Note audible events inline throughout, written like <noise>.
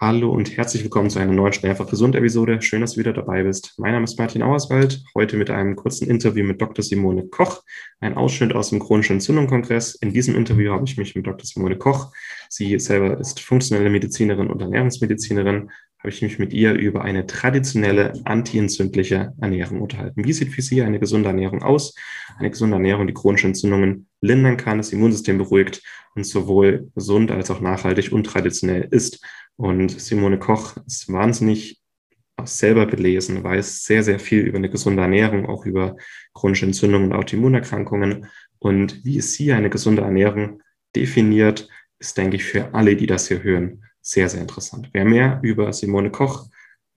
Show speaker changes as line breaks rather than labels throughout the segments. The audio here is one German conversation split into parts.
Hallo und herzlich willkommen zu einer neuen Schnell einfach gesund Episode. Schön, dass du wieder dabei bist. Mein Name ist Martin Auerswald. Heute mit einem kurzen Interview mit Dr. Simone Koch. Ein Ausschnitt aus dem chronischen Entzündung-Kongress. In diesem Interview habe ich mich mit Dr. Simone Koch, sie selber ist funktionelle Medizinerin und Ernährungsmedizinerin, habe ich mich mit ihr über eine traditionelle antientzündliche Ernährung unterhalten. Wie sieht für sie eine gesunde Ernährung aus? Eine gesunde Ernährung, die chronische Entzündungen lindern kann, das Immunsystem beruhigt und sowohl gesund als auch nachhaltig und traditionell ist. Und Simone Koch ist wahnsinnig selber belesen, weiß sehr, sehr viel über eine gesunde Ernährung, auch über chronische Entzündungen und Autoimmunerkrankungen. Und wie sie eine gesunde Ernährung definiert, ist, denke ich, für alle, die das hier hören, sehr, sehr interessant. Wer mehr über Simone Koch,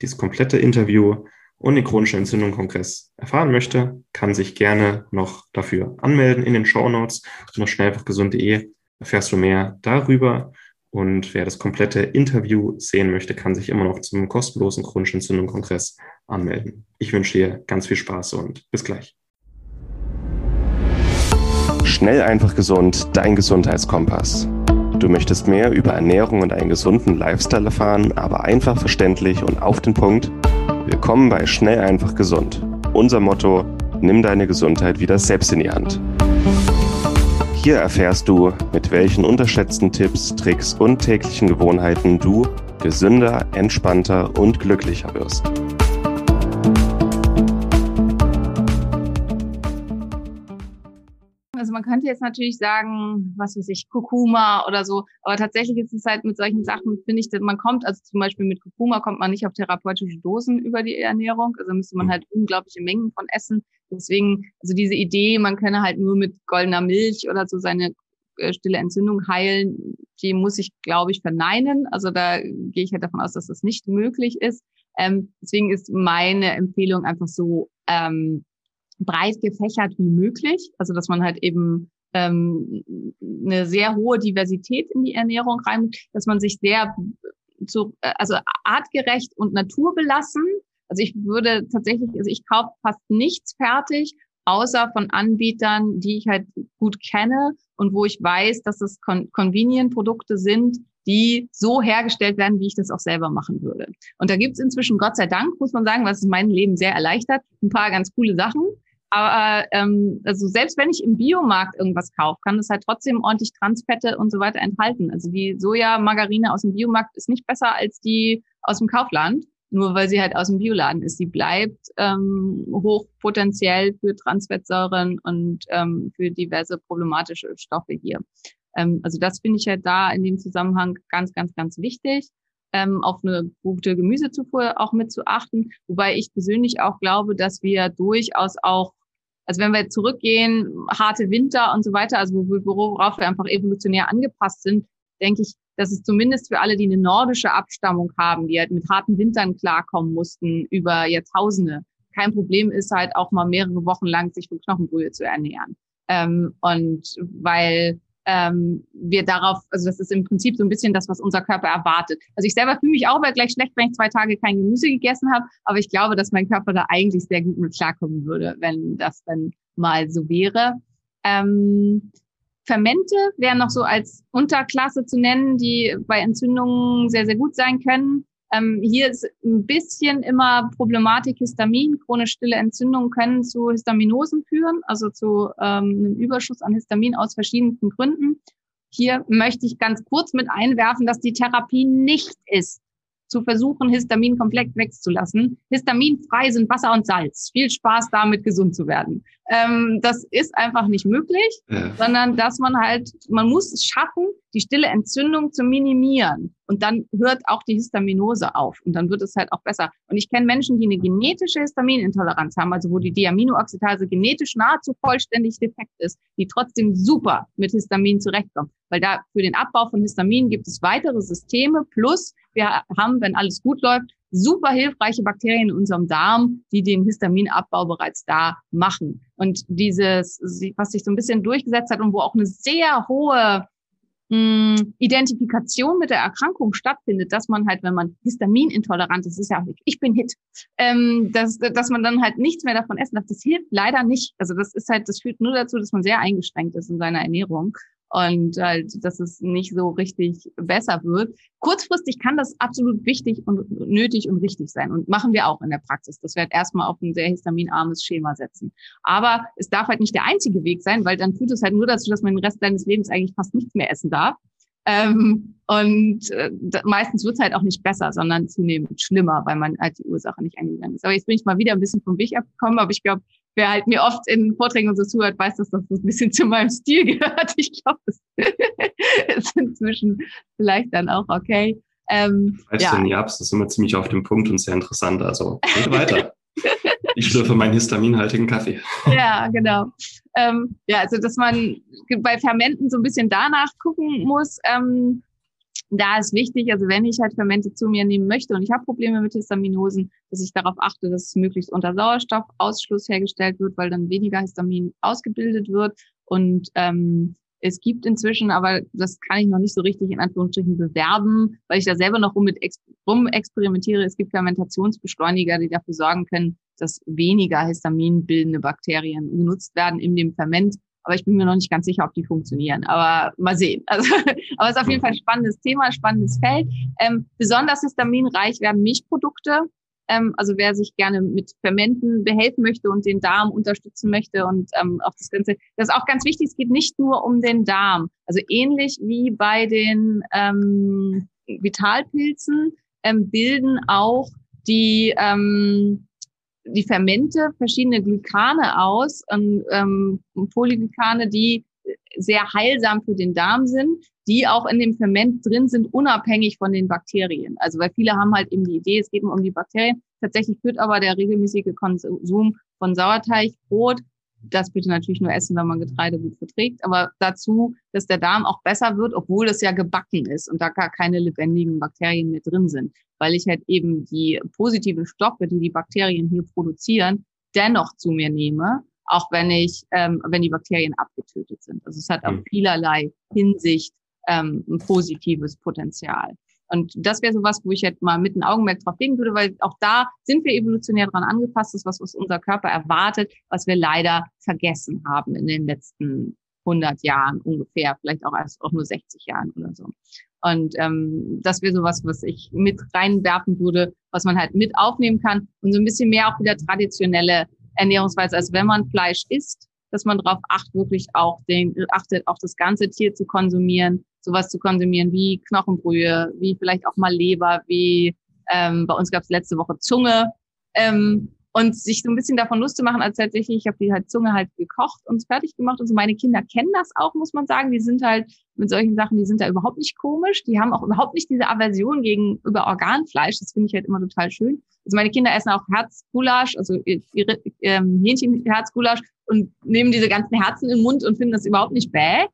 dieses komplette Interview und den chronischen Entzündung-Kongress erfahren möchte, kann sich gerne noch dafür anmelden in den Show Notes. Noch schnell einfach gesund.de erfährst du mehr darüber. Und wer das komplette Interview sehen möchte, kann sich immer noch zum kostenlosen chronischen Entzündung-Kongress anmelden. Ich wünsche dir ganz viel Spaß und bis gleich.
Schnell einfach gesund, dein Gesundheitskompass. Du möchtest mehr über Ernährung und einen gesunden Lifestyle erfahren, aber einfach verständlich und auf den Punkt? Willkommen bei Schnell einfach gesund. Unser Motto: Nimm deine Gesundheit wieder selbst in die Hand. Hier erfährst du, mit welchen unterschätzten Tipps, Tricks und täglichen Gewohnheiten du gesünder, entspannter und glücklicher wirst.
Also man könnte jetzt natürlich sagen, was weiß ich, Kurkuma oder so, aber tatsächlich ist es halt mit solchen Sachen, finde ich, man kommt, also zum Beispiel mit Kurkuma kommt man nicht auf therapeutische Dosen über die Ernährung, also müsste man halt unglaubliche Mengen von essen. Deswegen, also diese Idee, man könne halt nur mit goldener Milch oder so seine äh, stille Entzündung heilen, die muss ich, glaube ich, verneinen. Also da gehe ich halt davon aus, dass das nicht möglich ist. Ähm, deswegen ist meine Empfehlung einfach so ähm, breit gefächert wie möglich. Also dass man halt eben ähm, eine sehr hohe Diversität in die Ernährung rein, dass man sich sehr zu, äh, also artgerecht und naturbelassen also ich würde tatsächlich, also ich kaufe fast nichts fertig, außer von Anbietern, die ich halt gut kenne und wo ich weiß, dass es Con Convenient-Produkte sind, die so hergestellt werden, wie ich das auch selber machen würde. Und da gibt's inzwischen, Gott sei Dank, muss man sagen, was mein Leben sehr erleichtert, ein paar ganz coole Sachen. Aber ähm, also selbst wenn ich im Biomarkt irgendwas kaufe, kann es halt trotzdem ordentlich Transfette und so weiter enthalten. Also die Sojamargarine aus dem Biomarkt ist nicht besser als die aus dem Kaufland nur weil sie halt aus dem Bioladen ist. Sie bleibt ähm, hochpotenziell für Transfettsäuren und ähm, für diverse problematische Stoffe hier. Ähm, also das finde ich halt da in dem Zusammenhang ganz, ganz, ganz wichtig, ähm, auf eine gute Gemüsezufuhr auch mit zu achten. Wobei ich persönlich auch glaube, dass wir durchaus auch also wenn wir zurückgehen, harte Winter und so weiter, also worauf wir einfach evolutionär angepasst sind, denke ich, dass es zumindest für alle, die eine nordische Abstammung haben, die halt mit harten Wintern klarkommen mussten über Jahrtausende, kein Problem ist halt auch mal mehrere Wochen lang sich von Knochenbrühe zu ernähren. Ähm, und weil ähm, wir darauf, also das ist im Prinzip so ein bisschen das, was unser Körper erwartet. Also ich selber fühle mich auch gleich schlecht, wenn ich zwei Tage kein Gemüse gegessen habe, aber ich glaube, dass mein Körper da eigentlich sehr gut mit klarkommen würde, wenn das dann mal so wäre. Ähm, Fermente wären noch so als Unterklasse zu nennen, die bei Entzündungen sehr, sehr gut sein können. Ähm, hier ist ein bisschen immer Problematik Histamin. Chronisch stille Entzündungen können zu Histaminosen führen, also zu ähm, einem Überschuss an Histamin aus verschiedensten Gründen. Hier möchte ich ganz kurz mit einwerfen, dass die Therapie nicht ist, zu versuchen, Histamin komplett wegzulassen. Histaminfrei sind Wasser und Salz. Viel Spaß damit, gesund zu werden. Ähm, das ist einfach nicht möglich, ja. sondern dass man halt, man muss es schaffen, die stille Entzündung zu minimieren. Und dann hört auch die Histaminose auf und dann wird es halt auch besser. Und ich kenne Menschen, die eine genetische Histaminintoleranz haben, also wo die Diaminoxidase genetisch nahezu vollständig defekt ist, die trotzdem super mit Histamin zurechtkommen. Weil da für den Abbau von Histamin gibt es weitere Systeme. Plus wir haben, wenn alles gut läuft, super hilfreiche Bakterien in unserem Darm, die den Histaminabbau bereits da machen. Und dieses, was sich so ein bisschen durchgesetzt hat und wo auch eine sehr hohe hm, Identifikation mit der Erkrankung stattfindet, dass man halt, wenn man histaminintolerant ist, ist ja, ich bin Hit, ähm, dass, dass man dann halt nichts mehr davon essen darf. Das hilft leider nicht. Also das ist halt, das führt nur dazu, dass man sehr eingeschränkt ist in seiner Ernährung. Und halt, dass es nicht so richtig besser wird. Kurzfristig kann das absolut wichtig und nötig und richtig sein und machen wir auch in der Praxis. Das wird erstmal auf ein sehr histaminarmes Schema setzen. Aber es darf halt nicht der einzige Weg sein, weil dann führt es halt nur dazu, dass man den Rest deines Lebens eigentlich fast nichts mehr essen darf. Ähm, und äh, meistens wird es halt auch nicht besser, sondern zunehmend schlimmer, weil man halt die Ursache nicht eingegangen ist. Aber jetzt bin ich mal wieder ein bisschen vom Weg abgekommen, aber ich glaube, wer halt mir oft in Vorträgen und so zuhört, weiß, dass das ein bisschen <laughs> zu meinem Stil gehört. Ich glaube, es <laughs> ist inzwischen vielleicht dann auch okay.
Ähm, weißt ja. du das ist immer ziemlich auf dem Punkt und sehr interessant. Also geht weiter. ich schlürfe meinen histaminhaltigen Kaffee. <laughs>
Ja, genau. Ähm, ja, also dass man bei Fermenten so ein bisschen danach gucken muss. Ähm, da ist wichtig, also wenn ich halt Fermente zu mir nehmen möchte und ich habe Probleme mit Histaminosen, dass ich darauf achte, dass es möglichst unter Sauerstoffausschluss hergestellt wird, weil dann weniger Histamin ausgebildet wird. Und ähm, es gibt inzwischen, aber das kann ich noch nicht so richtig in Anführungsstrichen bewerben, weil ich da selber noch rum, mit rum experimentiere. Es gibt Fermentationsbeschleuniger, die dafür sorgen können, dass weniger Histamin bildende Bakterien genutzt werden in dem Ferment. Aber ich bin mir noch nicht ganz sicher, ob die funktionieren. Aber mal sehen. <laughs> Also, aber es ist auf jeden Fall ein spannendes Thema, spannendes Feld. Ähm, besonders histaminreich werden Milchprodukte. Ähm, also wer sich gerne mit Fermenten behelfen möchte und den Darm unterstützen möchte und ähm, auch das Ganze. Das ist auch ganz wichtig. Es geht nicht nur um den Darm. Also ähnlich wie bei den ähm, Vitalpilzen ähm, bilden auch die ähm, die Fermente verschiedene Glykane aus, und, ähm, Polyglykane, die sehr heilsam für den Darm sind, die auch in dem Ferment drin sind, unabhängig von den Bakterien. Also weil viele haben halt eben die Idee, es geht um die Bakterien. Tatsächlich führt aber der regelmäßige Konsum von Sauerteig, Brot das bitte natürlich nur essen, wenn man Getreide gut verträgt, aber dazu, dass der Darm auch besser wird, obwohl es ja gebacken ist und da gar keine lebendigen Bakterien mehr drin sind, weil ich halt eben die positiven Stoffe, die die Bakterien hier produzieren, dennoch zu mir nehme, auch wenn ich, ähm, wenn die Bakterien abgetötet sind. Also es hat auf hm. vielerlei Hinsicht ähm, ein positives Potenzial. Und das wäre so was, wo ich jetzt mal mit einem Augenmerk drauf legen würde, weil auch da sind wir evolutionär dran angepasst. Das ist was, was unser Körper erwartet, was wir leider vergessen haben in den letzten 100 Jahren ungefähr, vielleicht auch erst auch nur 60 Jahren oder so. Und ähm, das wäre so was, was ich mit reinwerfen würde, was man halt mit aufnehmen kann und so ein bisschen mehr auch wieder traditionelle Ernährungsweise, als wenn man Fleisch isst, dass man darauf achtet, wirklich auch den, achtet, auch das ganze Tier zu konsumieren, sowas zu konsumieren wie Knochenbrühe, wie vielleicht auch mal Leber, wie ähm, bei uns gab es letzte Woche Zunge. Ähm, und sich so ein bisschen davon Lust zu machen, als tatsächlich, ich habe die halt Zunge halt gekocht und fertig gemacht und so. Meine Kinder kennen das auch, muss man sagen. Die sind halt mit solchen Sachen, die sind da überhaupt nicht komisch. Die haben auch überhaupt nicht diese Aversion gegenüber Organfleisch. Das finde ich halt immer total schön. Also meine Kinder essen auch Herzgulasch, also ihre ähm, Hähnchenherzgulasch und nehmen diese ganzen Herzen im Mund und finden das überhaupt nicht bäh.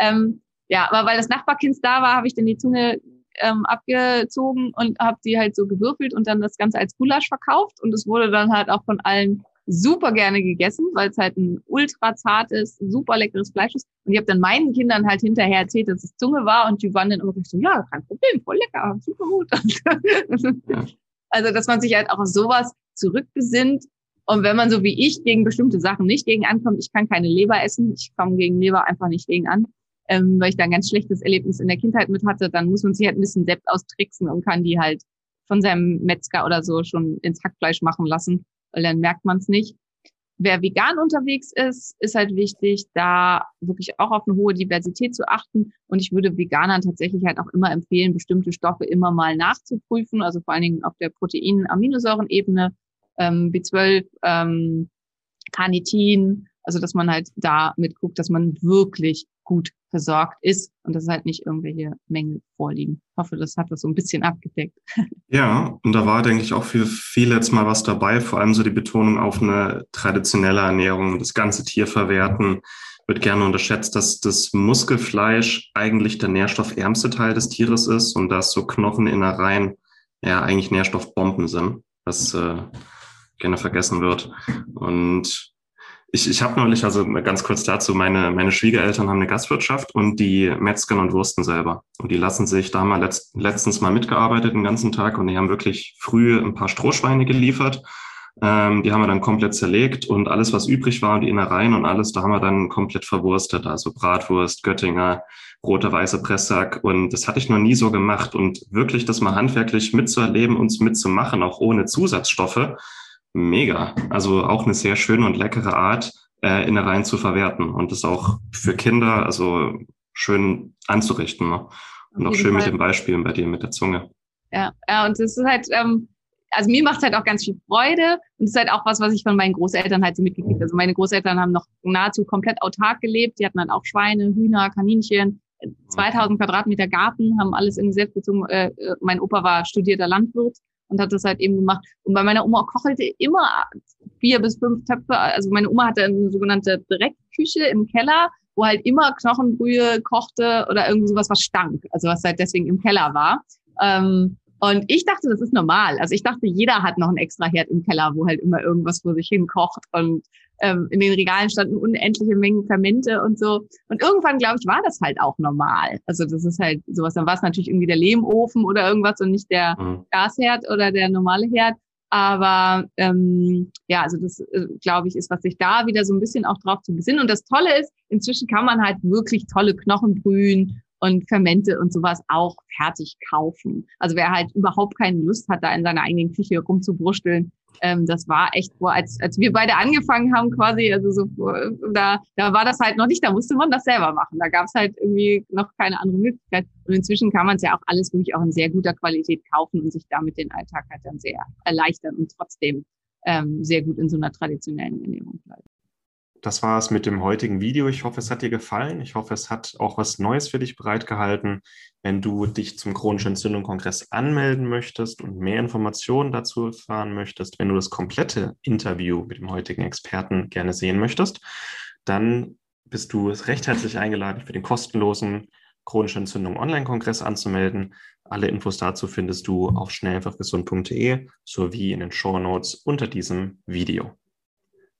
Ähm, ja, aber weil das Nachbarkind da war, habe ich dann die Zunge ähm, abgezogen und habe die halt so gewürfelt und dann das Ganze als Gulasch verkauft. Und es wurde dann halt auch von allen super gerne gegessen, weil es halt ein ultra zartes, super leckeres Fleisch ist. Und ich habe dann meinen Kindern halt hinterher erzählt, dass es Zunge war und die waren dann immer so, ja, kein Problem, voll lecker, super gut. <laughs> also, dass man sich halt auch auf sowas zurückbesinnt. Und wenn man so wie ich gegen bestimmte Sachen nicht gegen ankommt, ich kann keine Leber essen, ich komme gegen Leber einfach nicht gegen an, ähm, weil ich da ein ganz schlechtes Erlebnis in der Kindheit mit hatte, dann muss man sich halt ein bisschen selbst austricksen und kann die halt von seinem Metzger oder so schon ins Hackfleisch machen lassen, weil dann merkt man es nicht. Wer vegan unterwegs ist, ist halt wichtig, da wirklich auch auf eine hohe Diversität zu achten. Und ich würde Veganern tatsächlich halt auch immer empfehlen, bestimmte Stoffe immer mal nachzuprüfen, also vor allen Dingen auf der Protein-Aminosäuren-Ebene, ähm, B12, ähm, Carnitin, also dass man halt da mitguckt, dass man wirklich gut versorgt ist und dass halt nicht irgendwelche Mängel vorliegen. Ich hoffe, das hat das so ein bisschen abgedeckt.
Ja, und da war, denke ich, auch für viele jetzt mal was dabei, vor allem so die Betonung auf eine traditionelle Ernährung, das ganze Tier verwerten. Wird gerne unterschätzt, dass das Muskelfleisch eigentlich der nährstoffärmste Teil des Tieres ist und dass so Knocheninnereien ja eigentlich Nährstoffbomben sind, was äh, gerne vergessen wird. Und ich, ich habe neulich, also ganz kurz dazu, meine, meine Schwiegereltern haben eine Gastwirtschaft und die metzgen und wursten selber. Und die lassen sich da mal letzt, letztens mal mitgearbeitet den ganzen Tag und die haben wirklich früh ein paar Strohschweine geliefert Ähm, die haben wir dann komplett zerlegt und alles, was übrig war, die Innereien und alles, da haben wir dann komplett verwurstet. Also Bratwurst, Göttinger, roter weißer Presssack. Und das hatte ich noch nie so gemacht. Und wirklich das mal handwerklich mitzuerleben und mitzumachen, auch ohne Zusatzstoffe, mega. Also auch eine sehr schöne und leckere Art, äh, Innereien zu verwerten. Und das auch für Kinder, also schön anzurichten. Ne? Und auch schön Fall. mit den Beispielen bei dir mit der Zunge.
Ja, ja und es ist halt, ähm, also mir macht es halt auch ganz viel Freude und es ist halt auch was, was ich von meinen Großeltern halt so mitgekriegt habe. Also meine Großeltern haben noch nahezu komplett autark gelebt. Die hatten dann auch Schweine, Hühner, Kaninchen, 2000 Quadratmeter Garten, haben alles in selbstbezogen. Äh, äh, mein Opa war studierter Landwirt und hat das halt eben gemacht. Und bei meiner Oma kochelte immer vier bis fünf Töpfe. Also meine Oma hatte eine sogenannte Dreckküche im Keller, wo halt immer Knochenbrühe kochte oder irgendwie sowas, was stank. Also was halt deswegen im Keller war. Ähm, und ich dachte, das ist normal. Also ich dachte, jeder hat noch ein extra Herd im Keller, wo halt immer irgendwas vor sich hin kocht. Und ähm, in den Regalen standen unendliche Mengen Fermente und so. Und irgendwann, glaube ich, war das halt auch normal. Also das ist halt sowas. Dann war es natürlich irgendwie der Lehmofen oder irgendwas und nicht der mhm. Gasherd oder der normale Herd. Aber ähm, ja, also das, äh, glaube ich, ist, was sich da wieder so ein bisschen auch drauf zu besinnen. Und das Tolle ist, inzwischen kann man halt wirklich tolle Knochenbrühen und Fermente und sowas auch fertig kaufen. Also wer halt überhaupt keine Lust hat, da in seiner eigenen Küche rumzubrusteln, ähm, das war echt, wo, als, als wir beide angefangen haben quasi, also so, da, da war das halt noch nicht, da musste man das selber machen. Da gab es halt irgendwie noch keine andere Möglichkeit. Und inzwischen kann man es ja auch alles wirklich auch in sehr guter Qualität kaufen und sich damit den Alltag halt dann sehr erleichtern und trotzdem ähm, sehr gut in so einer traditionellen Ernährung bleiben
das war es mit dem heutigen Video. Ich hoffe, es hat dir gefallen. Ich hoffe, es hat auch was Neues für dich bereitgehalten. Wenn du dich zum chronischen Entzündung-Kongress anmelden möchtest und mehr Informationen dazu erfahren möchtest, wenn du das komplette Interview mit dem heutigen Experten gerne sehen möchtest, dann bist du recht herzlich eingeladen, für den kostenlosen chronische Entzündung Online-Kongress anzumelden. Alle Infos dazu findest du auf schnellfachgesund.de sowie in den Show Notes unter diesem Video.